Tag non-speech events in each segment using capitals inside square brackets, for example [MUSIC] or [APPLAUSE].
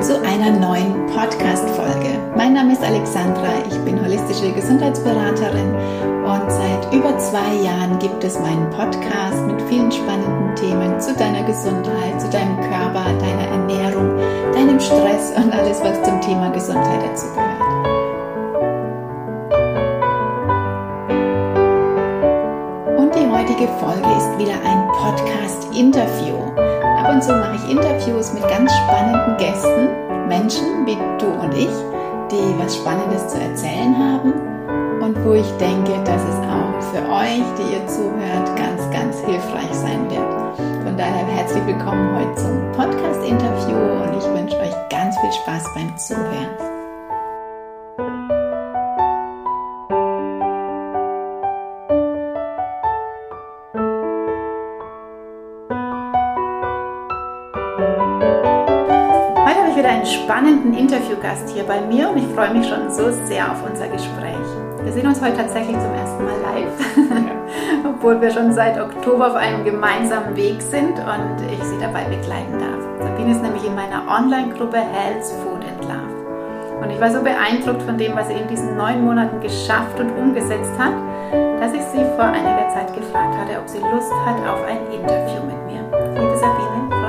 zu einer neuen Podcast-Folge. Mein Name ist Alexandra, ich bin holistische Gesundheitsberaterin und seit über zwei Jahren gibt es meinen Podcast mit vielen spannenden Themen zu deiner Gesundheit, zu deinem Körper, deiner Ernährung, deinem Stress und alles, was zum Thema Gesundheit dazugehört. Und die heutige Folge ist wieder ein Podcast-Interview. Ab und zu mache ich Interviews mit ganz spannenden Gästen, Menschen wie du und ich, die was Spannendes zu erzählen haben und wo ich denke, dass es auch für euch, die ihr zuhört, ganz, ganz hilfreich sein wird. Von daher herzlich willkommen heute zum Podcast-Interview und ich wünsche euch ganz viel Spaß beim Zuhören. Spannenden Interviewgast hier bei mir und ich freue mich schon so sehr auf unser Gespräch. Wir sehen uns heute tatsächlich zum ersten Mal live, [LAUGHS] obwohl wir schon seit Oktober auf einem gemeinsamen Weg sind und ich Sie dabei begleiten darf. Sabine ist nämlich in meiner Online-Gruppe Health, Food and Love. Und ich war so beeindruckt von dem, was sie in diesen neun Monaten geschafft und umgesetzt hat, dass ich sie vor einiger Zeit gefragt hatte, ob sie Lust hat auf ein Interview mit mir. Liebe Sabine,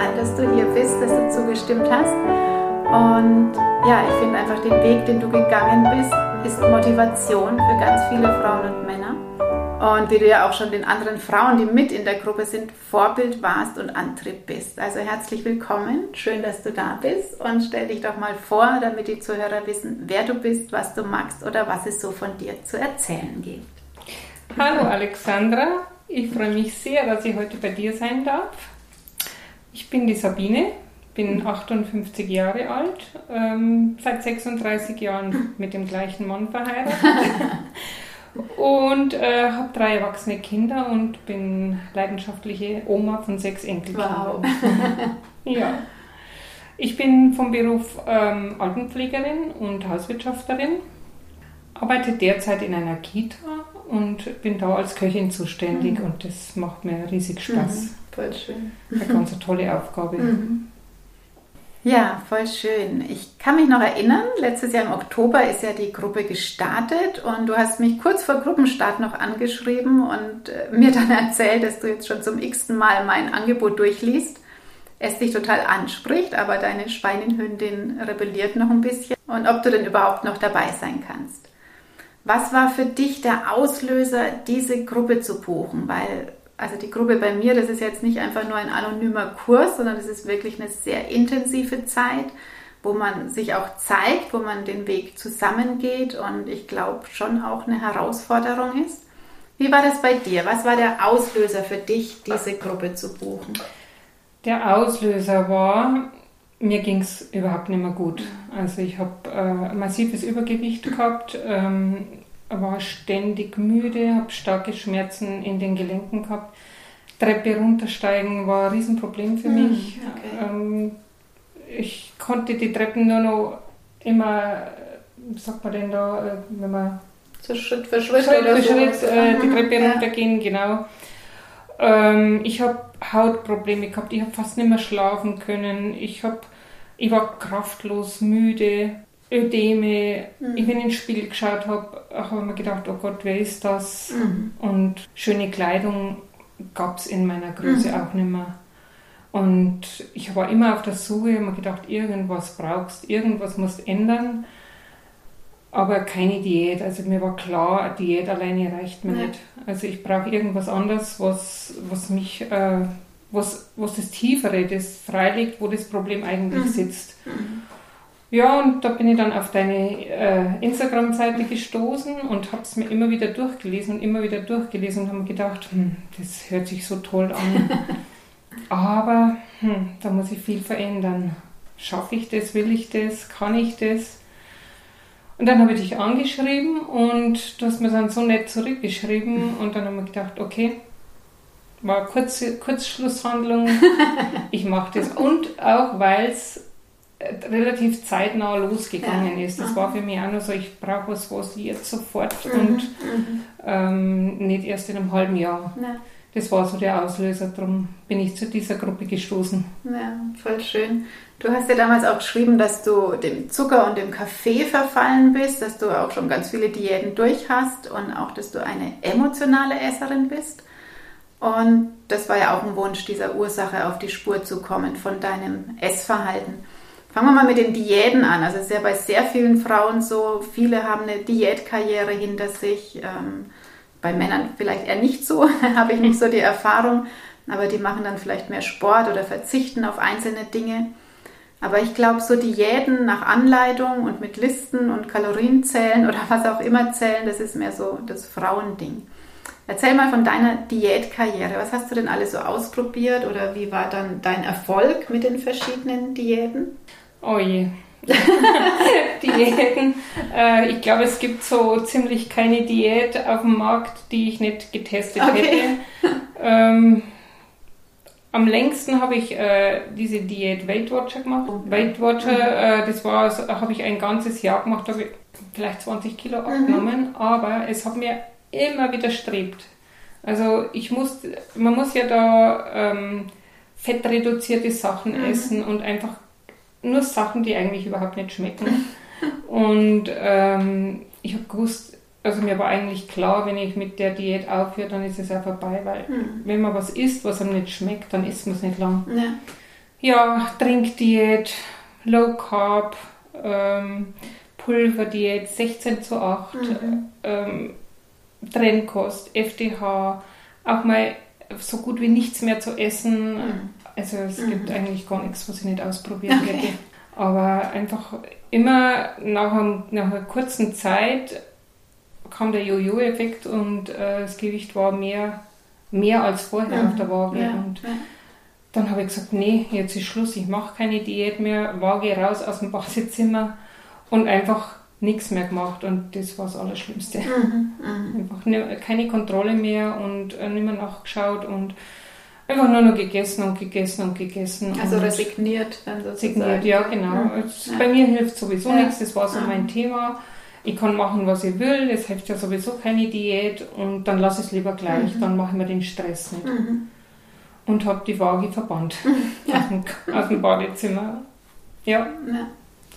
total, dass du hier bist, dass du zugestimmt hast. Und ja, ich finde einfach den Weg, den du gegangen bist, ist Motivation für ganz viele Frauen und Männer. Und wie du ja auch schon den anderen Frauen, die mit in der Gruppe sind, Vorbild warst und Antrieb bist. Also herzlich willkommen, schön, dass du da bist und stell dich doch mal vor, damit die Zuhörer wissen, wer du bist, was du magst oder was es so von dir zu erzählen gibt. Hallo Alexandra, ich freue mich sehr, dass ich heute bei dir sein darf. Ich bin die Sabine, bin 58 Jahre alt, ähm, seit 36 Jahren mit dem gleichen Mann verheiratet [LAUGHS] und äh, habe drei erwachsene Kinder und bin leidenschaftliche Oma von sechs Enkelkindern. Wow. [LAUGHS] ja. Ich bin vom Beruf ähm, Altenpflegerin und Hauswirtschafterin, arbeite derzeit in einer Kita und bin da als Köchin zuständig mhm. und das macht mir riesig Spaß. Mhm, voll schön. Eine ganz tolle Aufgabe. Mhm. Ja, voll schön. Ich kann mich noch erinnern, letztes Jahr im Oktober ist ja die Gruppe gestartet und du hast mich kurz vor Gruppenstart noch angeschrieben und äh, mir dann [LAUGHS] erzählt, dass du jetzt schon zum x-ten Mal mein Angebot durchliest. Es dich total anspricht, aber deine Schweinenhündin rebelliert noch ein bisschen und ob du denn überhaupt noch dabei sein kannst. Was war für dich der Auslöser, diese Gruppe zu buchen? Weil also die Gruppe bei mir, das ist jetzt nicht einfach nur ein anonymer Kurs, sondern es ist wirklich eine sehr intensive Zeit, wo man sich auch zeigt, wo man den Weg zusammengeht und ich glaube schon auch eine Herausforderung ist. Wie war das bei dir? Was war der Auslöser für dich, diese Gruppe zu buchen? Der Auslöser war, mir ging es überhaupt nicht mehr gut. Also ich habe äh, massives Übergewicht gehabt. Ähm, war ständig müde, habe starke Schmerzen in den Gelenken gehabt. Treppe runtersteigen war ein Riesenproblem für hm, mich. Okay. Ähm, ich konnte die Treppen nur noch immer, wie sagt man denn da, äh, wenn man so Schritt für Schritt, Schritt, für Schritt äh, die Treppe ja. runtergehen, genau. Ähm, ich habe Hautprobleme gehabt, ich habe fast nicht mehr schlafen können, ich, hab, ich war kraftlos, müde. Ödeme. Mhm. Ich, wenn ich ins Spiel geschaut habe, habe ich mir gedacht, oh Gott, wer ist das? Mhm. Und schöne Kleidung gab es in meiner Größe mhm. auch nicht mehr. Und ich war immer auf der Suche, habe mir gedacht, irgendwas brauchst, irgendwas musst ändern. Aber keine Diät. Also mir war klar, eine Diät alleine reicht mir ja. nicht. Also ich brauche irgendwas anderes, was, was mich, äh, was, was das Tiefere, das freilegt, wo das Problem eigentlich mhm. sitzt. Ja, und da bin ich dann auf deine äh, Instagram-Seite gestoßen und habe es mir immer wieder durchgelesen und immer wieder durchgelesen und habe mir gedacht, hm, das hört sich so toll an. [LAUGHS] Aber hm, da muss ich viel verändern. Schaffe ich das? Will ich das? Kann ich das? Und dann habe ich dich angeschrieben und du hast mir dann so nett zurückgeschrieben [LAUGHS] und dann habe ich gedacht, okay, war kurze Kurzschlusshandlung, [LAUGHS] ich mache das. Und auch weil es relativ zeitnah losgegangen ja. ist. Das war für mich auch nur so, ich brauche was, was jetzt sofort mhm. und mhm. Ähm, nicht erst in einem halben Jahr. Ja. das war so der Auslöser. Darum bin ich zu dieser Gruppe gestoßen. Ja, voll schön. Du hast ja damals auch geschrieben, dass du dem Zucker und dem Kaffee verfallen bist, dass du auch schon ganz viele Diäten durch hast und auch, dass du eine emotionale Esserin bist. Und das war ja auch ein Wunsch, dieser Ursache auf die Spur zu kommen von deinem Essverhalten. Fangen wir mal mit den Diäten an. Also es ist ja bei sehr vielen Frauen so, viele haben eine Diätkarriere hinter sich. Ähm, bei Männern vielleicht eher nicht so, [LAUGHS] habe ich nicht so die Erfahrung, aber die machen dann vielleicht mehr Sport oder verzichten auf einzelne Dinge. Aber ich glaube, so Diäten nach Anleitung und mit Listen und Kalorienzählen oder was auch immer zählen, das ist mehr so das Frauending. Erzähl mal von deiner Diätkarriere. Was hast du denn alles so ausprobiert oder wie war dann dein Erfolg mit den verschiedenen Diäten? Oh je. [LAUGHS] Diäten. Äh, ich glaube, es gibt so ziemlich keine Diät auf dem Markt, die ich nicht getestet okay. hätte. Ähm, am längsten habe ich äh, diese Diät Weight Watcher gemacht. Okay. Weight Watcher, mhm. äh, das war, habe ich ein ganzes Jahr gemacht, habe ich vielleicht 20 Kilo mhm. abgenommen, mhm. aber es hat mir immer widerstrebt. Also ich muss, man muss ja da ähm, fettreduzierte Sachen mhm. essen und einfach nur Sachen, die eigentlich überhaupt nicht schmecken. und ähm, ich habe gewusst, also mir war eigentlich klar, wenn ich mit der Diät aufhöre, dann ist es ja vorbei, weil mhm. wenn man was isst, was einem nicht schmeckt, dann isst man es nicht lang. Ja, ja Trinkdiät, Low Carb, ähm, Pulverdiät, 16 zu 8, mhm. ähm, Trennkost, FDH, auch mal so gut wie nichts mehr zu essen. Mhm. Also es mhm. gibt eigentlich gar nichts, was ich nicht ausprobieren okay. hätte. Aber einfach immer nach, einem, nach einer kurzen Zeit kam der Jojo-Effekt und äh, das Gewicht war mehr, mehr als vorher mhm. auf der Waage. Ja. Und ja. dann habe ich gesagt, nee, jetzt ist Schluss, ich mache keine Diät mehr, Waage raus aus dem Badezimmer und einfach nichts mehr gemacht und das war das Allerschlimmste. Mhm, mhm. Einfach ne, keine Kontrolle mehr und äh, nicht mehr nachgeschaut und einfach nur noch gegessen und gegessen und gegessen. Also und resigniert dann sozusagen. Resigniert, ja genau. Mhm. Ja. Bei mir hilft sowieso ja. nichts, das war so mein Thema. Ich kann machen, was ich will, es hilft ja sowieso keine Diät und dann lasse ich es lieber gleich, mhm. dann mache ich mir den Stress nicht. Mhm. Und habe die Waage verbannt [LAUGHS] ja. aus, dem, aus dem Badezimmer. ja,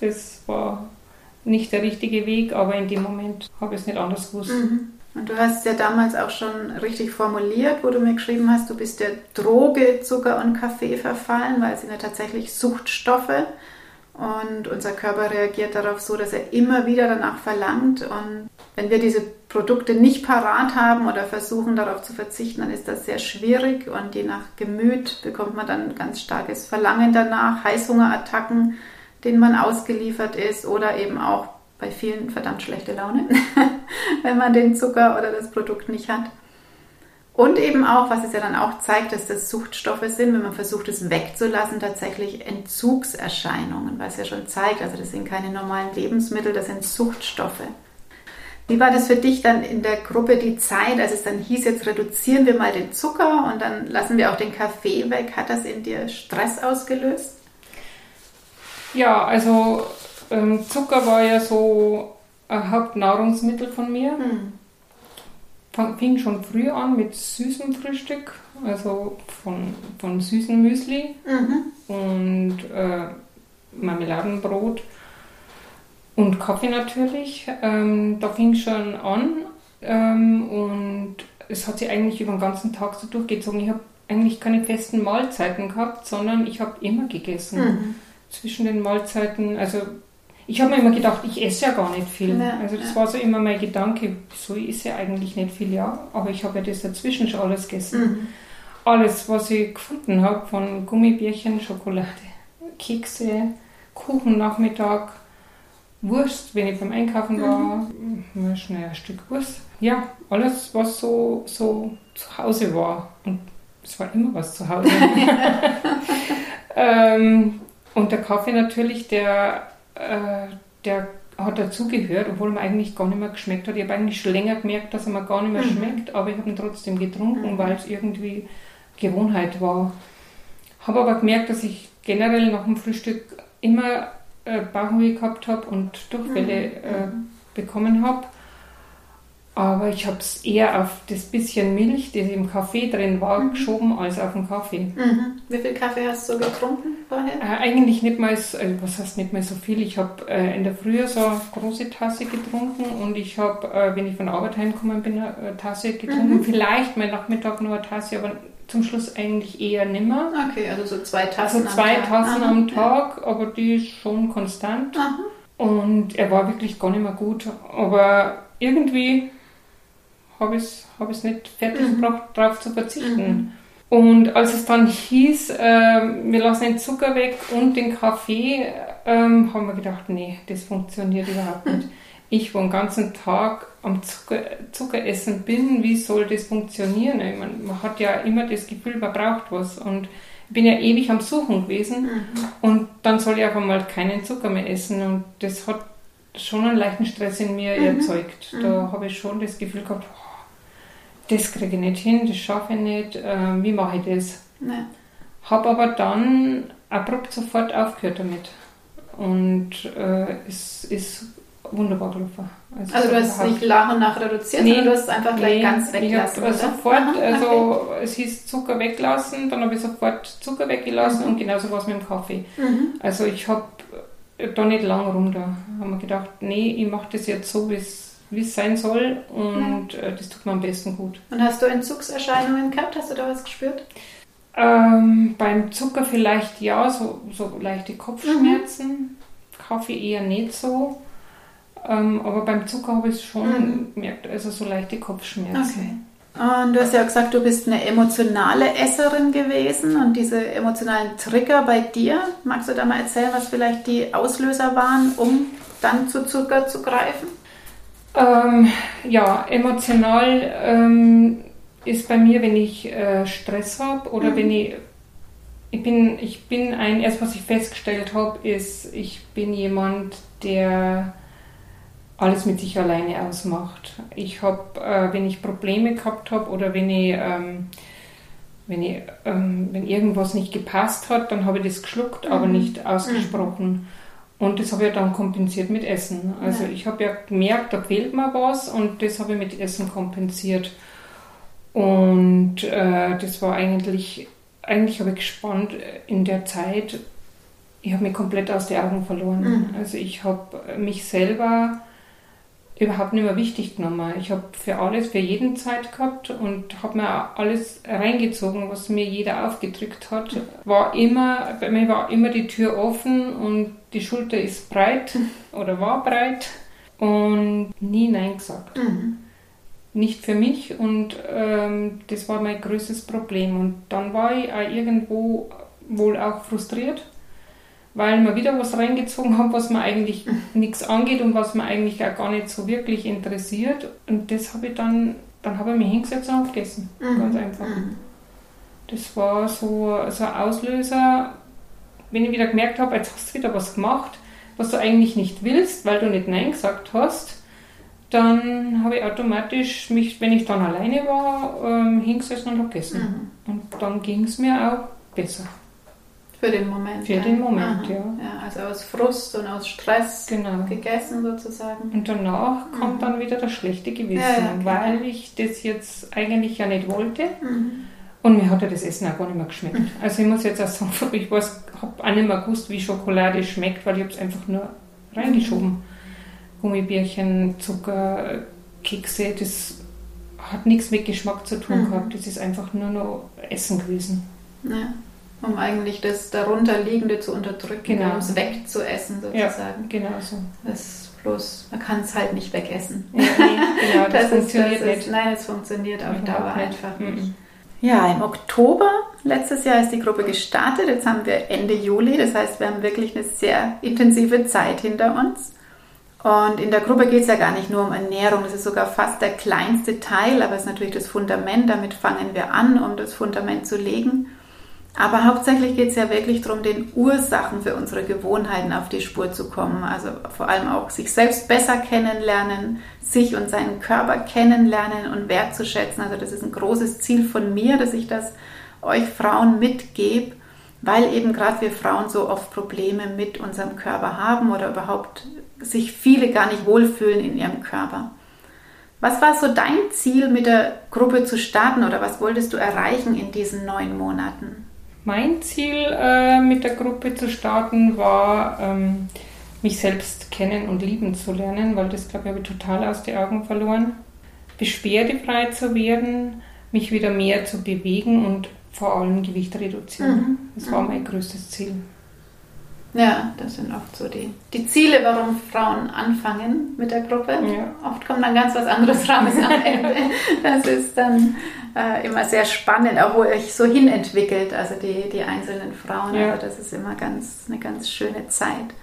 das war nicht der richtige Weg, aber in dem Moment habe ich es nicht anders gewusst. Mhm. Und du hast ja damals auch schon richtig formuliert, wo du mir geschrieben hast, du bist der Droge Zucker und Kaffee verfallen, weil es sind ja tatsächlich Suchtstoffe. Und unser Körper reagiert darauf so, dass er immer wieder danach verlangt. Und wenn wir diese Produkte nicht parat haben oder versuchen darauf zu verzichten, dann ist das sehr schwierig. Und je nach Gemüt bekommt man dann ganz starkes Verlangen danach, Heißhungerattacken denen man ausgeliefert ist oder eben auch bei vielen verdammt schlechte Laune, [LAUGHS] wenn man den Zucker oder das Produkt nicht hat. Und eben auch, was es ja dann auch zeigt, dass das Suchtstoffe sind, wenn man versucht, es wegzulassen, tatsächlich Entzugserscheinungen, was ja schon zeigt, also das sind keine normalen Lebensmittel, das sind Suchtstoffe. Wie war das für dich dann in der Gruppe die Zeit, als es dann hieß, jetzt reduzieren wir mal den Zucker und dann lassen wir auch den Kaffee weg? Hat das in dir Stress ausgelöst? Ja, also ähm, Zucker war ja so ein Hauptnahrungsmittel von mir. Hm. Fing schon früh an mit süßem Frühstück, also von, von süßem Müsli mhm. und äh, Marmeladenbrot und Kaffee natürlich. Ähm, da fing schon an ähm, und es hat sich eigentlich über den ganzen Tag so durchgezogen. Ich habe eigentlich keine festen Mahlzeiten gehabt, sondern ich habe immer gegessen. Mhm zwischen den Mahlzeiten. Also ich habe mir immer gedacht, ich esse ja gar nicht viel. Ja, also das ja. war so immer mein Gedanke, so ist ja eigentlich nicht viel, ja. Aber ich habe ja das dazwischen schon alles gegessen. Mhm. Alles, was ich gefunden habe, von Gummibärchen, Schokolade, Kekse, Kuchen Nachmittag, Wurst, wenn ich beim Einkaufen war, mhm. schnell ein Stück Wurst. Ja, alles, was so, so zu Hause war. Und es war immer was zu Hause. [LAUGHS] ähm, und der Kaffee natürlich, der, äh, der hat dazugehört, obwohl er mir eigentlich gar nicht mehr geschmeckt hat. Ich habe eigentlich schon länger gemerkt, dass er mir gar nicht mehr mhm. schmeckt, aber ich habe ihn trotzdem getrunken, mhm. weil es irgendwie Gewohnheit war. Habe aber gemerkt, dass ich generell nach dem Frühstück immer äh, Bauchweh gehabt habe und Durchfälle mhm. äh, bekommen habe. Aber ich habe es eher auf das bisschen Milch, das im Kaffee drin war, mhm. geschoben, als auf den Kaffee. Mhm. Wie viel Kaffee hast du getrunken vorher? Äh, eigentlich nicht mal, so, äh, was heißt nicht mal so viel. Ich habe äh, in der Früh so eine große Tasse getrunken und ich habe, äh, wenn ich von der Arbeit heimgekommen bin, eine Tasse getrunken. Mhm. Vielleicht mal Nachmittag noch eine Tasse, aber zum Schluss eigentlich eher nimmer. Okay, also so zwei Tassen also zwei am Tag. Tassen Aha, am Tag, ja. aber die ist schon konstant. Aha. Und er war wirklich gar nicht mehr gut. Aber irgendwie habe ich es hab nicht fertig mhm. gebracht, darauf zu verzichten. Mhm. Und als es dann hieß, äh, wir lassen den Zucker weg und den Kaffee, ähm, haben wir gedacht, nee, das funktioniert überhaupt nicht. [LAUGHS] Ich, wo den ganzen Tag am Zucker, essen bin, wie soll das funktionieren? Ich meine, man hat ja immer das Gefühl, man braucht was. Und ich bin ja ewig am Suchen gewesen. Mhm. Und dann soll ich auf einmal keinen Zucker mehr essen. Und das hat schon einen leichten Stress in mir mhm. erzeugt. Da mhm. habe ich schon das Gefühl gehabt, das kriege ich nicht hin, das schaffe ich nicht, äh, wie mache ich das? Nee. Habe aber dann abrupt sofort aufgehört damit. Und äh, es ist wunderbar gelaufen. Also, also du hast es nicht nach und nach reduziert, nee, sondern du hast es einfach gleich nee, ganz weggelassen. Ich habe sofort, Aha, also okay. es hieß Zucker weglassen, dann habe ich sofort Zucker weggelassen mhm. und genauso war es mit dem Kaffee. Mhm. Also ich habe da nicht lang rum da. Haben wir gedacht, nee, ich mache das jetzt so, wie es wie es sein soll und ja. Äh, das tut mir am besten gut. Und hast du Entzugserscheinungen gehabt? Hast du da was gespürt? Ähm, beim Zucker vielleicht ja, so, so leichte Kopfschmerzen. Mhm. Kaffee eher nicht so. Ähm, aber beim Zucker habe ich es schon mhm. gemerkt, also so leichte Kopfschmerzen. Okay. Und du hast ja gesagt, du bist eine emotionale Esserin gewesen und diese emotionalen Trigger bei dir. Magst du da mal erzählen, was vielleicht die Auslöser waren, um dann zu Zucker zu greifen? Ähm, ja, emotional ähm, ist bei mir, wenn ich äh, Stress habe oder mhm. wenn ich ich bin, ich bin ein, erst was ich festgestellt habe, ist, ich bin jemand, der alles mit sich alleine ausmacht. Ich habe, äh, wenn ich Probleme gehabt habe oder wenn ich, ähm, wenn, ich ähm, wenn irgendwas nicht gepasst hat, dann habe ich das geschluckt, mhm. aber nicht ausgesprochen. Mhm. Und das habe ich dann kompensiert mit Essen. Also ja. ich habe ja gemerkt, da fehlt mir was und das habe ich mit Essen kompensiert. Und äh, das war eigentlich, eigentlich habe ich gespannt in der Zeit, ich habe mich komplett aus den Augen verloren. Mhm. Also ich habe mich selber überhaupt nicht mehr wichtig genommen. Ich habe für alles, für jeden Zeit gehabt und habe mir alles reingezogen, was mir jeder aufgedrückt hat. War immer, bei mir war immer die Tür offen und die Schulter ist breit [LAUGHS] oder war breit und nie Nein gesagt. Mhm. Nicht für mich und ähm, das war mein größtes Problem. Und dann war ich auch irgendwo wohl auch frustriert weil man wieder was reingezogen hat, was man eigentlich nichts angeht und was man eigentlich auch gar nicht so wirklich interessiert. Und das habe ich dann, dann habe ich mich hingesetzt und gegessen. Mhm. Ganz einfach. Mhm. Das war so, so ein Auslöser, wenn ich wieder gemerkt habe, jetzt hast du wieder was gemacht, was du eigentlich nicht willst, weil du nicht Nein gesagt hast, dann habe ich automatisch mich, wenn ich dann alleine war, ähm, hingesessen und habe gegessen. Mhm. Und dann ging es mir auch besser. Für den Moment. Für den Moment, ja. ja. Also aus Frust und aus Stress genau. gegessen sozusagen. Und danach mhm. kommt dann wieder das schlechte Gewissen, ja, ja, weil ich das jetzt eigentlich ja nicht wollte. Mhm. Und mir hat ja das Essen auch gar nicht mehr geschmeckt. Mhm. Also ich muss jetzt auch sagen, [LAUGHS] ich habe auch nicht mehr gewusst, wie Schokolade schmeckt, weil ich habe es einfach nur reingeschoben. Mhm. Gummibärchen, Zucker, Kekse, das hat nichts mit Geschmack zu tun mhm. gehabt. Das ist einfach nur noch Essen gewesen. Ja um eigentlich das darunterliegende zu unterdrücken, genau. um es wegzuessen sozusagen. Ja, genau so. Das bloß, man kann es halt nicht wegessen. Ja, nee, genau, [LAUGHS] das, das funktioniert ist, das ist, Nein, es funktioniert auf Dauer einfach nicht. Mhm. Ja, im Oktober letztes Jahr ist die Gruppe gestartet. Jetzt haben wir Ende Juli, das heißt, wir haben wirklich eine sehr intensive Zeit hinter uns. Und in der Gruppe geht es ja gar nicht nur um Ernährung, das ist sogar fast der kleinste Teil, aber es ist natürlich das Fundament, damit fangen wir an, um das Fundament zu legen. Aber hauptsächlich geht es ja wirklich darum, den Ursachen für unsere Gewohnheiten auf die Spur zu kommen. Also vor allem auch sich selbst besser kennenlernen, sich und seinen Körper kennenlernen und wertzuschätzen. Also das ist ein großes Ziel von mir, dass ich das euch Frauen mitgebe, weil eben gerade wir Frauen so oft Probleme mit unserem Körper haben oder überhaupt sich viele gar nicht wohlfühlen in ihrem Körper. Was war so dein Ziel, mit der Gruppe zu starten oder was wolltest du erreichen in diesen neun Monaten? Mein Ziel äh, mit der Gruppe zu starten war, ähm, mich selbst kennen und lieben zu lernen, weil das, glaube ich, habe ich total aus den Augen verloren. Beschwerdefrei zu werden, mich wieder mehr zu bewegen und vor allem Gewicht reduzieren. Mhm. Das war mhm. mein größtes Ziel. Ja, das sind oft so die, die Ziele, warum Frauen anfangen mit der Gruppe. Ja. Oft kommt dann ganz was anderes [LAUGHS] raus am Ende. Das ist dann äh, immer sehr spannend, auch wo euch so hinentwickelt, also die, die einzelnen Frauen. Ja. Also das ist immer ganz, eine ganz schöne Zeit.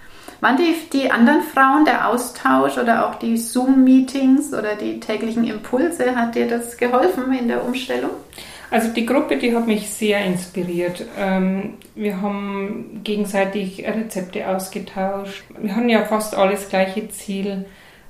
Waren die, die anderen Frauen der Austausch oder auch die Zoom-Meetings oder die täglichen Impulse, hat dir das geholfen in der Umstellung? Also die Gruppe, die hat mich sehr inspiriert. Ähm, wir haben gegenseitig Rezepte ausgetauscht. Wir hatten ja fast alles gleiche Ziel.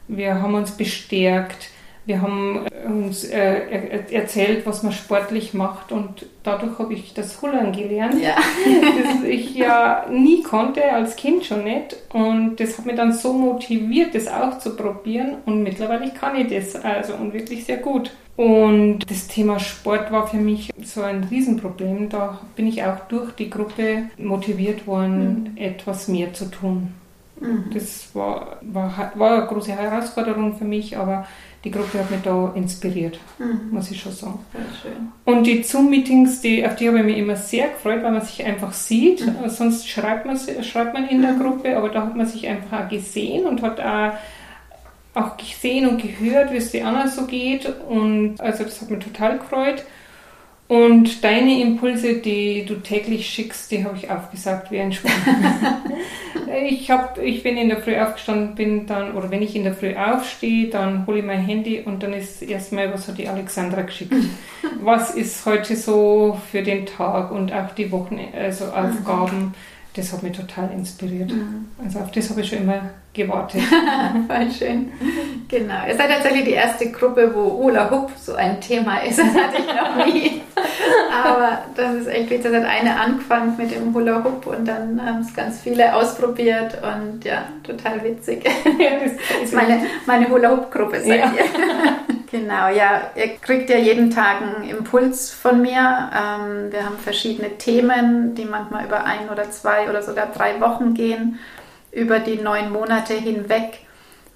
Wir haben uns bestärkt. Wir haben uns äh, erzählt, was man sportlich macht und dadurch habe ich das Hullern gelernt, ja. [LAUGHS] das ich ja nie konnte, als Kind schon nicht. Und das hat mich dann so motiviert, das auch zu probieren und mittlerweile kann ich das also und wirklich sehr gut. Und das Thema Sport war für mich so ein Riesenproblem. Da bin ich auch durch die Gruppe motiviert worden, mhm. etwas mehr zu tun. Mhm. Das war, war, war eine große Herausforderung für mich, aber die Gruppe hat mich da inspiriert, mhm. muss ich schon sagen. Und die Zoom-Meetings, die, auf die habe ich mich immer sehr gefreut, weil man sich einfach sieht. Mhm. Sonst schreibt man, schreibt man in der mhm. Gruppe, aber da hat man sich einfach auch gesehen und hat auch, auch gesehen und gehört, wie es die anderen so geht. Und also das hat mich total gefreut. Und deine Impulse, die du täglich schickst, die habe ich aufgesagt wie ein Schwamm. [LAUGHS] ich, hab, ich bin in der Früh aufgestanden, bin dann, oder wenn ich in der Früh aufstehe, dann hole ich mein Handy und dann ist erstmal, was hat die Alexandra geschickt? [LAUGHS] was ist heute so für den Tag und auch die Wochen, also Aufgaben? das hat mich total inspiriert. Mhm. Also auf das habe ich schon immer gewartet. [LAUGHS] Voll schön. Genau. Ihr seid tatsächlich die erste Gruppe, wo Hula Hoop so ein Thema ist. [LAUGHS] Das hatte ich noch nie. Aber das ist echt witzig. Da hat eine angefangen mit dem Hula Hoop und dann haben es ganz viele ausprobiert und ja, total witzig. [LAUGHS] Das ist meine, meine Hula Hoop Gruppe seid ja. ihr. Genau, ja, ihr kriegt ja jeden Tag einen Impuls von mir. Ähm, wir haben verschiedene Themen, die manchmal über ein oder zwei oder sogar drei Wochen gehen, über die neun Monate hinweg.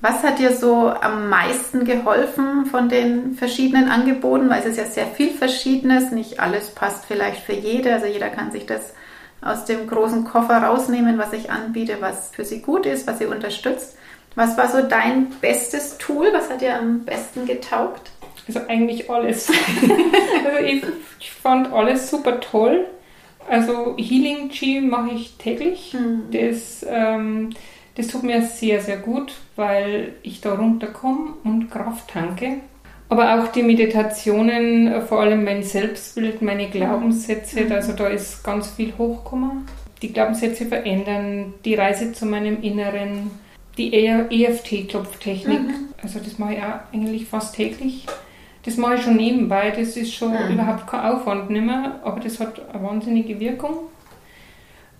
Was hat dir so am meisten geholfen von den verschiedenen Angeboten? Weil es ist ja sehr viel Verschiedenes, nicht alles passt vielleicht für jede. Also jeder kann sich das aus dem großen Koffer rausnehmen, was ich anbiete, was für sie gut ist, was sie unterstützt. Was war so dein bestes Tool? Was hat dir am besten getaugt? Also eigentlich alles. [LAUGHS] also ich, ich, fand alles super toll. Also Healing G mache ich täglich. Mhm. Das, ähm, das tut mir sehr, sehr gut, weil ich da runterkomme und Kraft tanke. Aber auch die Meditationen, vor allem mein Selbstbild, meine Glaubenssätze, mhm. also da ist ganz viel hochgekommen. Die Glaubenssätze verändern, die Reise zu meinem Inneren, die EFT-Klopftechnik. Mhm. Also das mache ich auch eigentlich fast täglich. Das mache ich schon nebenbei, das ist schon mhm. überhaupt kein Aufwand mehr, aber das hat eine wahnsinnige Wirkung.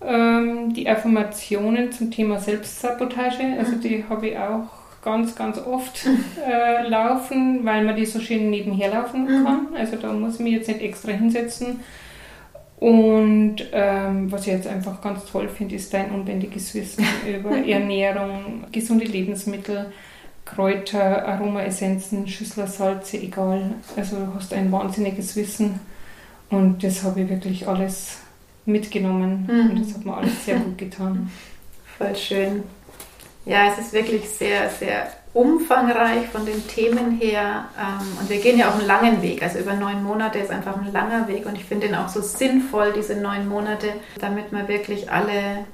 Ähm, die Affirmationen zum Thema Selbstsabotage, also mhm. die habe ich auch ganz, ganz oft äh, laufen, weil man die so schön nebenher laufen mhm. kann. Also da muss ich mich jetzt nicht extra hinsetzen und ähm, was ich jetzt einfach ganz toll finde, ist dein unbändiges Wissen [LAUGHS] über Ernährung, gesunde Lebensmittel, Kräuter, Aromaessenzen, Schüssler, Salze, egal. Also du hast ein wahnsinniges Wissen und das habe ich wirklich alles mitgenommen mhm. und das hat mir alles sehr gut getan. Voll schön. Ja, es ist wirklich sehr, sehr umfangreich von den Themen her. Ähm, und wir gehen ja auch einen langen Weg. Also über neun Monate ist einfach ein langer Weg. Und ich finde ihn auch so sinnvoll, diese neun Monate, damit wir wirklich alle,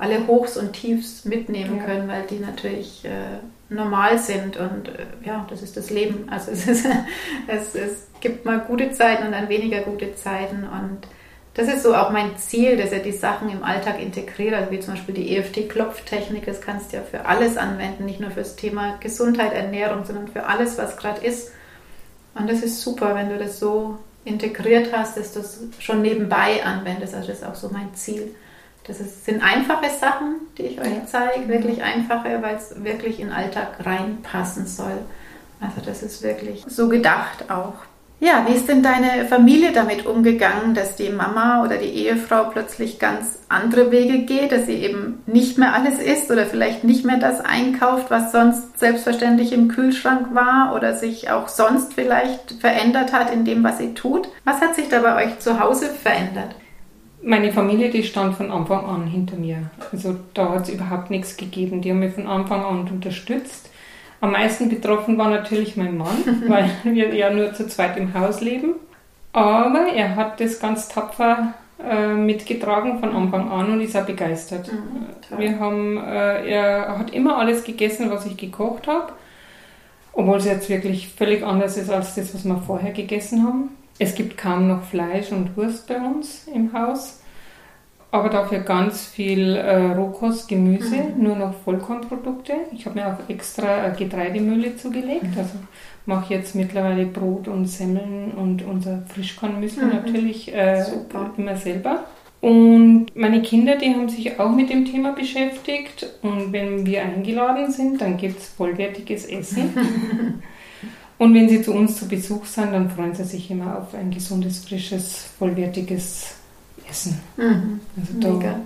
alle Hochs und Tiefs mitnehmen ja. können, weil die natürlich äh, normal sind. Und äh, ja, das ist das Leben. Also es, ist, [LAUGHS] es, es gibt mal gute Zeiten und dann weniger gute Zeiten. Und das ist so auch mein Ziel, dass er die Sachen im Alltag integriert, also wie zum Beispiel die EFT-Klopftechnik, das kannst du ja für alles anwenden, nicht nur fürs Thema Gesundheit, Ernährung, sondern für alles, was gerade ist. Und das ist super, wenn du das so integriert hast, dass du es schon nebenbei anwendest. Also das ist auch so mein Ziel. Das ist, sind einfache Sachen, die ich euch zeige, wirklich einfache, weil es wirklich in den Alltag reinpassen soll. Also das ist wirklich so gedacht auch. Ja, wie ist denn deine Familie damit umgegangen, dass die Mama oder die Ehefrau plötzlich ganz andere Wege geht, dass sie eben nicht mehr alles isst oder vielleicht nicht mehr das einkauft, was sonst selbstverständlich im Kühlschrank war oder sich auch sonst vielleicht verändert hat in dem, was sie tut? Was hat sich da bei euch zu Hause verändert? Meine Familie, die stand von Anfang an hinter mir. Also da hat es überhaupt nichts gegeben. Die haben mich von Anfang an unterstützt. Am meisten betroffen war natürlich mein Mann, [LAUGHS] weil wir ja nur zu zweit im Haus leben. Aber er hat das ganz tapfer äh, mitgetragen von Anfang an und ist auch begeistert. Mhm, wir haben, äh, er hat immer alles gegessen, was ich gekocht habe, obwohl es jetzt wirklich völlig anders ist als das, was wir vorher gegessen haben. Es gibt kaum noch Fleisch und Wurst bei uns im Haus aber dafür ganz viel äh, Rohkost, Gemüse, mhm. nur noch Vollkornprodukte. Ich habe mir auch extra äh, Getreidemühle zugelegt. Mhm. Also mache jetzt mittlerweile Brot und Semmeln und unser Frischkornmüsli mhm. natürlich äh, immer selber. Und meine Kinder, die haben sich auch mit dem Thema beschäftigt. Und wenn wir eingeladen sind, dann gibt es vollwertiges Essen. [LAUGHS] und wenn sie zu uns zu Besuch sind, dann freuen sie sich immer auf ein gesundes, frisches, vollwertiges Essen. Mhm. Also Mega.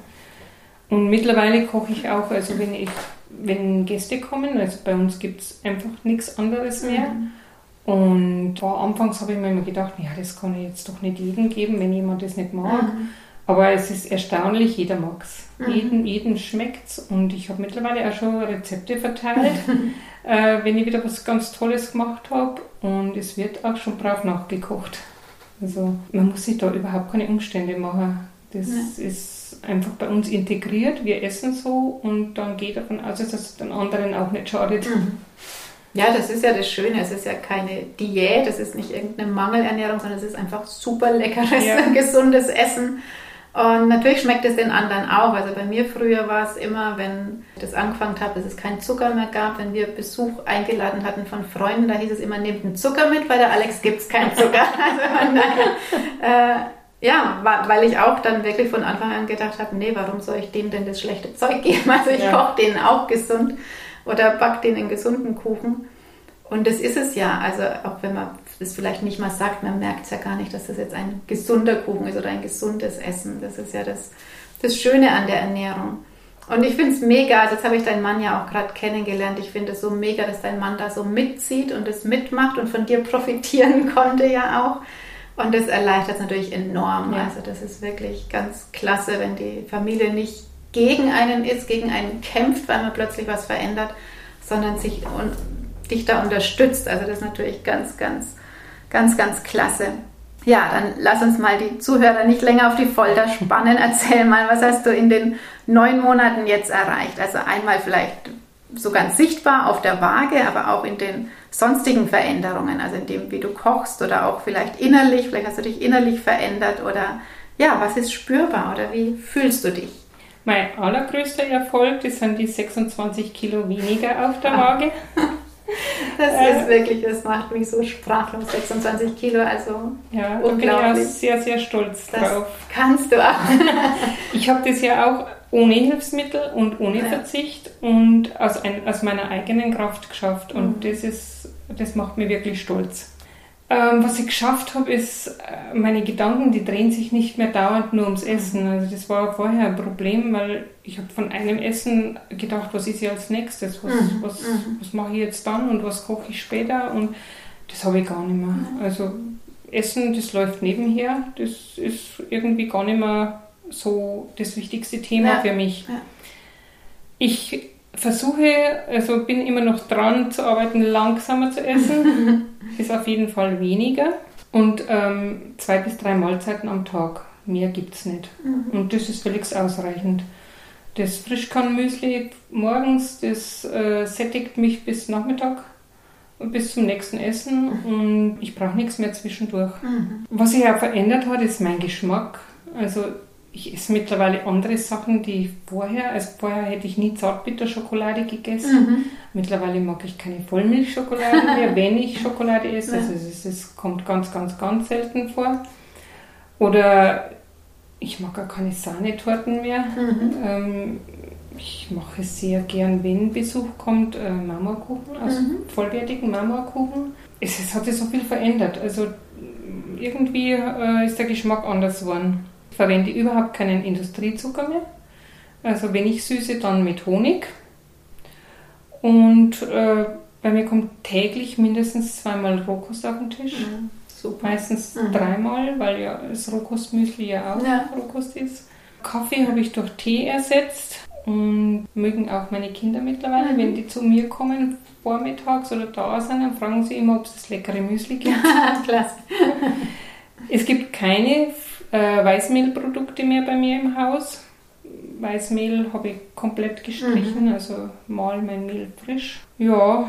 Und mittlerweile koche ich auch, also wenn ich, wenn Gäste kommen, also bei uns gibt es einfach nichts anderes mehr. Mhm. Und vor anfangs habe ich mir immer gedacht, ja, das kann ich jetzt doch nicht jedem geben, wenn jemand das nicht mag. Mhm. Aber es ist erstaunlich, jeder mag es. Mhm. Jeden, jeden schmeckt es. Und ich habe mittlerweile auch schon Rezepte verteilt, [LAUGHS] äh, wenn ich wieder was ganz Tolles gemacht habe. Und es wird auch schon brav nachgekocht. Also man muss sich da überhaupt keine Umstände machen. Das ja. ist einfach bei uns integriert. Wir essen so und dann geht davon aus, dass es den anderen auch nicht schadet. Mhm. Ja, das ist ja das Schöne. Es ist ja keine Diät, es ist nicht irgendeine Mangelernährung, sondern es ist einfach super leckeres, ja. [LAUGHS] gesundes Essen. Und natürlich schmeckt es den anderen auch. Also bei mir früher war es immer, wenn ich das angefangen habe, dass es keinen Zucker mehr gab, wenn wir Besuch eingeladen hatten von Freunden, da hieß es immer, nehmt den Zucker mit, weil der Alex gibt es keinen Zucker. [LAUGHS] also daher, äh, ja, weil ich auch dann wirklich von Anfang an gedacht habe, nee, warum soll ich dem denn das schlechte Zeug geben? Also ich ja. koche denen auch gesund oder back denen einen gesunden Kuchen. Und das ist es ja. Also auch wenn man das vielleicht nicht mal sagt, man merkt es ja gar nicht, dass das jetzt ein gesunder Kuchen ist oder ein gesundes Essen. Das ist ja das, das Schöne an der Ernährung. Und ich finde es mega, also jetzt habe ich deinen Mann ja auch gerade kennengelernt. Ich finde es so mega, dass dein Mann da so mitzieht und es mitmacht und von dir profitieren [LAUGHS] konnte ja auch. Und das erleichtert es natürlich enorm. Ja. Also das ist wirklich ganz klasse, wenn die Familie nicht gegen einen ist, gegen einen kämpft, weil man plötzlich was verändert, sondern sich und dich da unterstützt. Also das ist natürlich ganz, ganz Ganz, ganz klasse. Ja, dann lass uns mal die Zuhörer nicht länger auf die Folter spannen. Erzähl mal, was hast du in den neun Monaten jetzt erreicht? Also einmal vielleicht so ganz sichtbar auf der Waage, aber auch in den sonstigen Veränderungen, also in dem, wie du kochst oder auch vielleicht innerlich, vielleicht hast du dich innerlich verändert oder ja, was ist spürbar oder wie fühlst du dich? Mein allergrößter Erfolg, das sind die 26 Kilo weniger auf der ah. Waage. [LAUGHS] Das äh, ist wirklich, das macht mich so sprachlos, 26 Kilo, also ja, unglaublich. Da bin ich auch sehr, sehr stolz das drauf. kannst du auch. [LAUGHS] ich habe das ja auch ohne Hilfsmittel und ohne ja. Verzicht und aus, ein, aus meiner eigenen Kraft geschafft und mhm. das ist, das macht mich wirklich stolz. Ähm, was ich geschafft habe, ist, äh, meine Gedanken, die drehen sich nicht mehr dauernd nur ums Essen. Also das war vorher ein Problem, weil ich habe von einem Essen gedacht, was ist ja als nächstes, was, mhm. was, mhm. was mache ich jetzt dann und was koche ich später und das habe ich gar nicht mehr. Also Essen, das läuft nebenher, das ist irgendwie gar nicht mehr so das wichtigste Thema ja. für mich. Ja. Ich versuche, also bin immer noch dran zu arbeiten, langsamer zu essen. [LAUGHS] ist auf jeden Fall weniger. Und ähm, zwei bis drei Mahlzeiten am Tag. Mehr gibt es nicht. Mhm. Und das ist völlig ausreichend. Das Frischkornmüsli morgens, das äh, sättigt mich bis Nachmittag, bis zum nächsten Essen und ich brauche nichts mehr zwischendurch. Mhm. Was sich auch verändert hat, ist mein Geschmack. Also ich esse mittlerweile andere Sachen, die vorher, also vorher hätte ich nie Zartbitterschokolade gegessen. Mhm. Mittlerweile mag ich keine Vollmilchschokolade [LAUGHS] mehr, wenn ich Schokolade esse. Also es, es, kommt ganz, ganz, ganz selten vor. Oder ich mag gar keine Sahnetorten mehr. Mhm. Ähm, ich mache sehr gern, wenn Besuch kommt, äh, Marmorkuchen, also mhm. vollwertigen Marmorkuchen. Es, es, hat sich so viel verändert. Also irgendwie äh, ist der Geschmack anders geworden. Ich verwende überhaupt keinen Industriezucker mehr. Also wenn ich süße, dann mit Honig. Und äh, bei mir kommt täglich mindestens zweimal Rohkost auf den Tisch. Mhm. Super. Meistens mhm. dreimal, weil ja das Rohkostmüsli ja auch ja. Rohkost ist. Kaffee habe ich durch Tee ersetzt und mögen auch meine Kinder mittlerweile, mhm. wenn die zu mir kommen vormittags oder da sind, dann fragen sie immer, ob es das leckere Müsli gibt. [LAUGHS] Klasse. es gibt keine äh, Weißmehlprodukte mehr bei mir im Haus. Weißmehl habe ich komplett gestrichen, mhm. also mal mein Mehl frisch. Ja,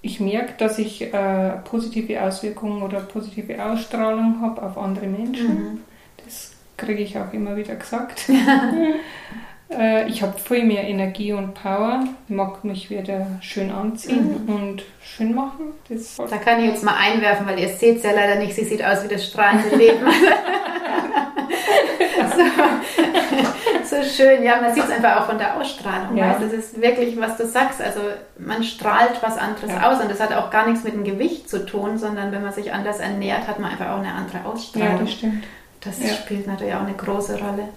ich merke, dass ich äh, positive Auswirkungen oder positive Ausstrahlung habe auf andere Menschen. Mhm. Das kriege ich auch immer wieder gesagt. [LAUGHS] [LAUGHS] äh, ich habe viel mehr Energie und Power, mag mich wieder schön anziehen mhm. und schön machen. Das da kann ich jetzt mal einwerfen, weil ihr seht es ja leider nicht. Sie sieht aus wie das strahlende Leben. [LAUGHS] so, [LAUGHS] so, schön. Ja, man sieht es einfach auch von der Ausstrahlung. Ja. Weißt? Das ist wirklich, was du sagst. Also man strahlt was anderes ja. aus und das hat auch gar nichts mit dem Gewicht zu tun, sondern wenn man sich anders ernährt, hat man einfach auch eine andere Ausstrahlung. Ja, das stimmt. Das ja. spielt natürlich auch eine große Rolle.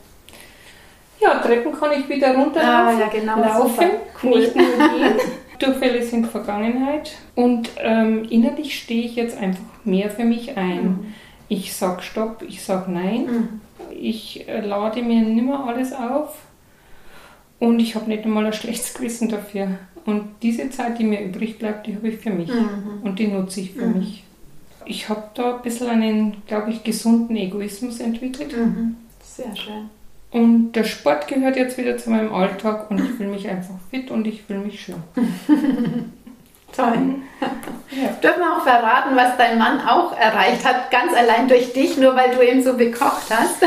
Ja, Treppen kann ich wieder runterlaufen. Ah, ja, genau. Laufen, cool. nicht nur [LAUGHS] gehen. Durchfälle sind Vergangenheit. Und ähm, innerlich stehe ich jetzt einfach mehr für mich ein. Mhm. Ich sage Stopp, ich sage Nein. Mhm. Ich äh, lade mir nimmer alles auf. Und ich habe nicht einmal ein schlechtes Gewissen dafür. Und diese Zeit, die mir übrig bleibt, die habe ich für mich. Mhm. Und die nutze ich für mhm. mich. Ich habe da ein bisschen einen, glaube ich, gesunden Egoismus entwickelt. Mhm. Sehr schön. Und der Sport gehört jetzt wieder zu meinem Alltag und ich will mich einfach fit und ich will mich schön. [LAUGHS] Toll. Ja. Dürfen wir auch verraten, was dein Mann auch erreicht hat, ganz allein durch dich, nur weil du ihm so bekocht hast?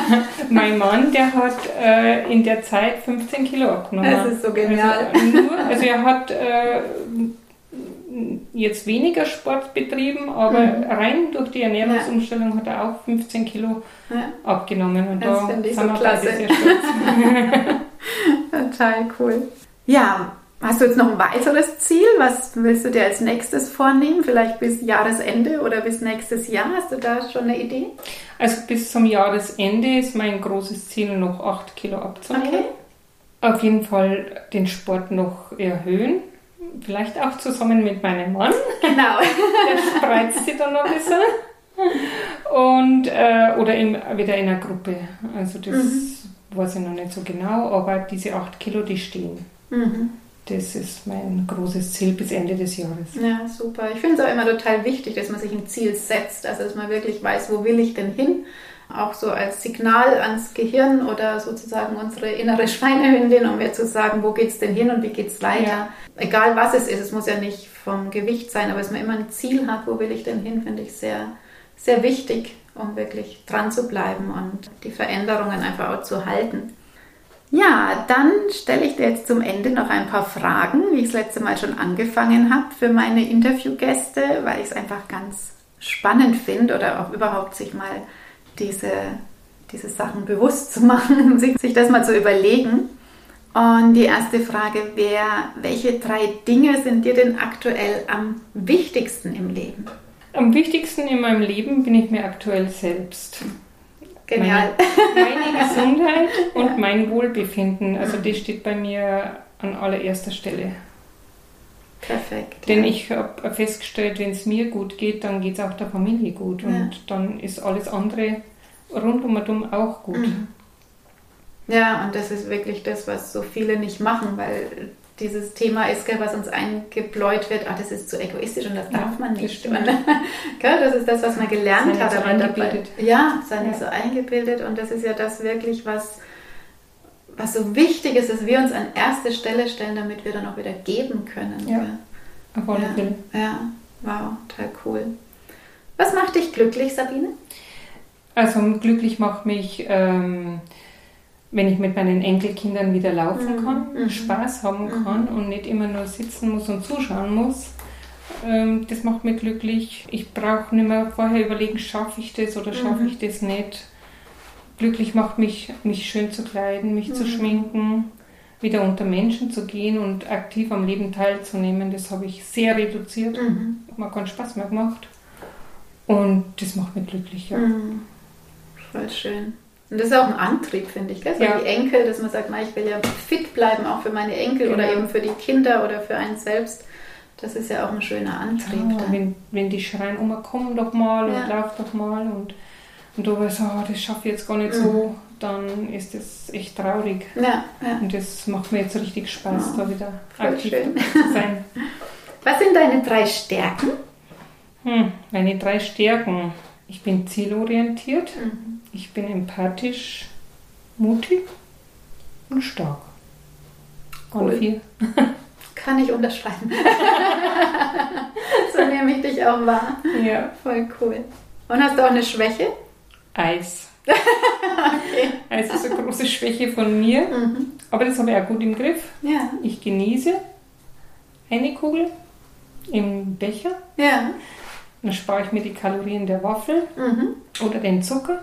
[LAUGHS] mein Mann, der hat äh, in der Zeit 15 Kilo abgenommen. Das ist so genial. Also, nur, also er hat äh, jetzt weniger Sport betrieben, aber mhm. rein durch die Ernährungsumstellung ja. hat er auch 15 Kilo ja. abgenommen. Und das finde ich so klasse. [LAUGHS] Total cool. Ja, hast du jetzt noch ein weiteres Ziel? Was willst du dir als nächstes vornehmen? Vielleicht bis Jahresende oder bis nächstes Jahr? Hast du da schon eine Idee? Also bis zum Jahresende ist mein großes Ziel, noch 8 Kilo abzunehmen. Okay. Auf jeden Fall den Sport noch erhöhen vielleicht auch zusammen mit meinem Mann. Genau. Der [LAUGHS] spreizt sie dann noch ein bisschen. Und, äh, oder in, wieder in einer Gruppe. Also das mhm. weiß ich noch nicht so genau, aber diese 8 Kilo, die stehen. Mhm. Das ist mein großes Ziel bis Ende des Jahres. Ja, super. Ich finde es auch immer total wichtig, dass man sich ein Ziel setzt, also dass man wirklich weiß, wo will ich denn hin auch so als Signal ans Gehirn oder sozusagen unsere innere [LAUGHS] Schweinehündin, um mir zu sagen, wo geht es denn hin und wie geht es weiter. Ja. Egal was es ist, es muss ja nicht vom Gewicht sein, aber dass man immer ein Ziel hat, wo will ich denn hin, finde ich sehr, sehr wichtig, um wirklich dran zu bleiben und die Veränderungen einfach auch zu halten. Ja, dann stelle ich dir jetzt zum Ende noch ein paar Fragen, wie ich es letzte Mal schon angefangen habe für meine Interviewgäste, weil ich es einfach ganz spannend finde oder auch überhaupt sich mal diese, diese Sachen bewusst zu machen, [LAUGHS] sich, sich das mal zu überlegen. Und die erste Frage wäre, welche drei Dinge sind dir denn aktuell am wichtigsten im Leben? Am wichtigsten in meinem Leben bin ich mir aktuell selbst. Genial. Meine, meine Gesundheit und mein Wohlbefinden, also das steht bei mir an allererster Stelle. Perfekt. Denn ja. ich habe festgestellt, wenn es mir gut geht, dann geht es auch der Familie gut ja. und dann ist alles andere rundum auch gut. Mhm. Ja, und das ist wirklich das, was so viele nicht machen, weil dieses Thema ist, was uns eingebläut wird, ah, das ist zu egoistisch und das ja, darf man nicht. Das, und, [LAUGHS] das ist das, was man gelernt hat. So eingebildet. Dabei, ja, sei nicht so eingebildet und das ist ja das wirklich, was was so wichtig ist, dass wir uns an erste Stelle stellen, damit wir dann auch wieder geben können. Ja, auf alle Fälle. Ja, wow, total cool. Was macht dich glücklich, Sabine? Also glücklich macht mich, ähm, wenn ich mit meinen Enkelkindern wieder laufen mhm. kann, mhm. Spaß haben mhm. kann und nicht immer nur sitzen muss und zuschauen muss. Ähm, das macht mich glücklich. Ich brauche nicht mehr vorher überlegen, schaffe ich das oder schaffe mhm. ich das nicht glücklich macht mich, mich schön zu kleiden, mich zu schminken, wieder unter Menschen zu gehen und aktiv am Leben teilzunehmen, das habe ich sehr reduziert. Mhm. Mir keinen Spaß mehr gemacht. Und das macht mich glücklich, ja. Mhm. Voll schön. Und das ist auch ein Antrieb, finde ich, gell? So ja. die Enkel, dass man sagt, na, ich will ja fit bleiben, auch für meine Enkel genau. oder eben für die Kinder oder für einen selbst. Das ist ja auch ein schöner Antrieb. Ja, wenn, wenn die schreien, Oma, komm doch mal ja. und lauf doch mal und, und du weißt, oh, das schaffe ich jetzt gar nicht mhm. so, dann ist das echt traurig. Ja. Und das macht mir jetzt richtig Spaß, da wieder aktiv schön. zu sein. [LAUGHS] Was sind deine drei Stärken? Hm, meine drei Stärken. Ich bin zielorientiert, mhm. Ich bin empathisch, mutig und stark. Cool. Und vier. [LAUGHS] Kann ich unterschreiben. [LAUGHS] so nehme ich dich auch wahr. Ja. Voll cool. Und hast du auch eine Schwäche? Eis. [LAUGHS] okay. Eis ist eine große Schwäche von mir, mhm. aber das habe ich auch gut im Griff. Ja. Ich genieße eine Kugel im Becher. Ja. Dann spare ich mir die Kalorien der Waffel mhm. oder den Zucker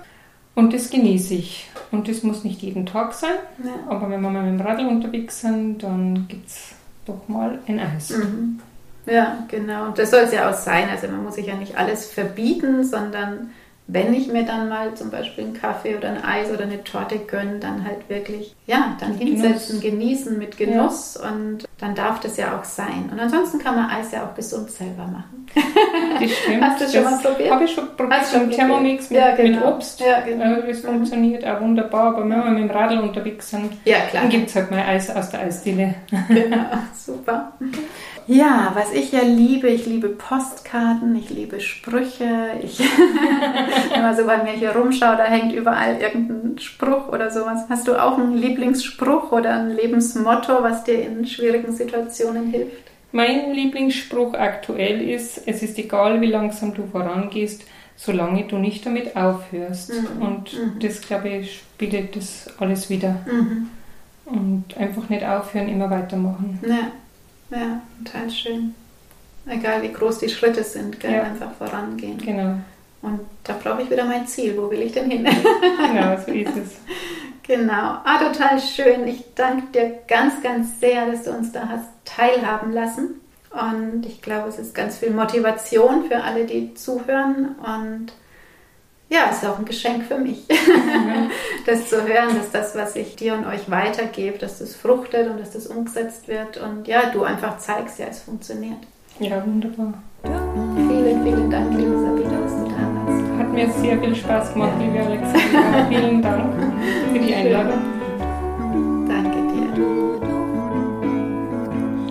und das genieße ich. Und das muss nicht jeden Tag sein, ja. aber wenn wir mal mit dem Radl unterwegs sind, dann gibt es doch mal ein Eis. Mhm. Ja, genau. Und das soll es ja auch sein. Also man muss sich ja nicht alles verbieten, sondern wenn ich mir dann mal zum Beispiel einen Kaffee oder ein Eis oder eine Torte gönne, dann halt wirklich, ja, dann hinsetzen, Genuss. genießen mit Genuss ja. und dann darf das ja auch sein. Und ansonsten kann man Eis ja auch gesund selber machen. [LAUGHS] Das stimmt. Hast du das schon mal probiert? Habe ich schon probiert, so einen Thermomix mit, ja, genau. mit Obst. Ja, genau. Das mhm. funktioniert auch wunderbar, aber wenn wir mit dem Radl unterwegs sind, ja, dann gibt es halt mal Eis aus der Eisdiele. Genau, super. [LAUGHS] Ja, was ich ja liebe, ich liebe Postkarten, ich liebe Sprüche. Ich, [LAUGHS] wenn man so bei mir hier rumschaut, da hängt überall irgendein Spruch oder sowas. Hast du auch einen Lieblingsspruch oder ein Lebensmotto, was dir in schwierigen Situationen hilft? Mein Lieblingsspruch aktuell ist, es ist egal, wie langsam du vorangehst, solange du nicht damit aufhörst. Mhm. Und mhm. das, glaube ich, spiegelt das alles wieder. Mhm. Und einfach nicht aufhören, immer weitermachen. Ja. Ja, total schön. Egal wie groß die Schritte sind, gell? Ja. einfach vorangehen. Genau. Und da brauche ich wieder mein Ziel. Wo will ich denn hin? [LAUGHS] genau, so ist es. [LAUGHS] Genau. Ah, total schön. Ich danke dir ganz, ganz sehr, dass du uns da hast teilhaben lassen. Und ich glaube, es ist ganz viel Motivation für alle, die zuhören. Und ja, es ist auch ein Geschenk für mich, mhm. [LAUGHS] das zu hören, dass das, was ich dir und euch weitergebe, dass das fruchtet und dass das umgesetzt wird und ja, du einfach zeigst, ja, es funktioniert. Ja, wunderbar. Vielen, vielen Dank, liebe Sabine, dass du da warst. Hat mir sehr viel Spaß gemacht, liebe Alexandra. vielen Dank für die Einladung.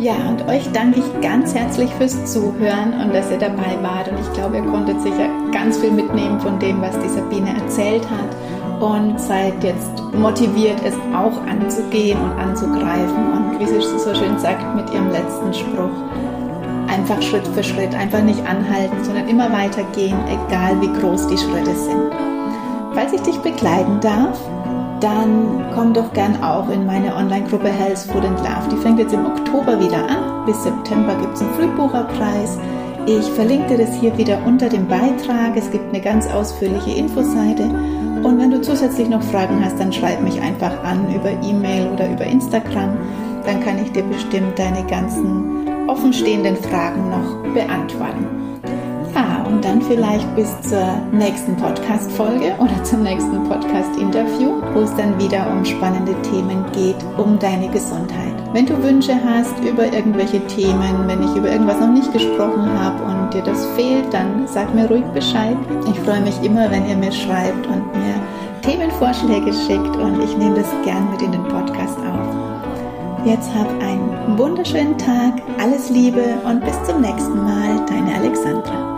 Ja, und euch danke ich ganz herzlich fürs Zuhören und dass ihr dabei wart. Und ich glaube, ihr konntet sicher ganz viel mitnehmen von dem, was die Sabine erzählt hat und seid jetzt motiviert, es auch anzugehen und anzugreifen. Und wie sie so schön sagt mit ihrem letzten Spruch, einfach Schritt für Schritt, einfach nicht anhalten, sondern immer weitergehen, egal wie groß die Schritte sind. Falls ich dich begleiten darf, dann komm doch gern auch in meine Online-Gruppe Health Food and Love. Die fängt jetzt im Oktober wieder an. Bis September gibt es einen Frühbucherpreis. Ich verlinke dir das hier wieder unter dem Beitrag. Es gibt eine ganz ausführliche Infoseite. Und wenn du zusätzlich noch Fragen hast, dann schreib mich einfach an über E-Mail oder über Instagram. Dann kann ich dir bestimmt deine ganzen offenstehenden Fragen noch beantworten. Und dann vielleicht bis zur nächsten Podcast-Folge oder zum nächsten Podcast-Interview, wo es dann wieder um spannende Themen geht, um deine Gesundheit. Wenn du Wünsche hast über irgendwelche Themen, wenn ich über irgendwas noch nicht gesprochen habe und dir das fehlt, dann sag mir ruhig Bescheid. Ich freue mich immer, wenn ihr mir schreibt und mir Themenvorschläge schickt und ich nehme das gern mit in den Podcast auf. Jetzt hab einen wunderschönen Tag, alles Liebe und bis zum nächsten Mal, deine Alexandra.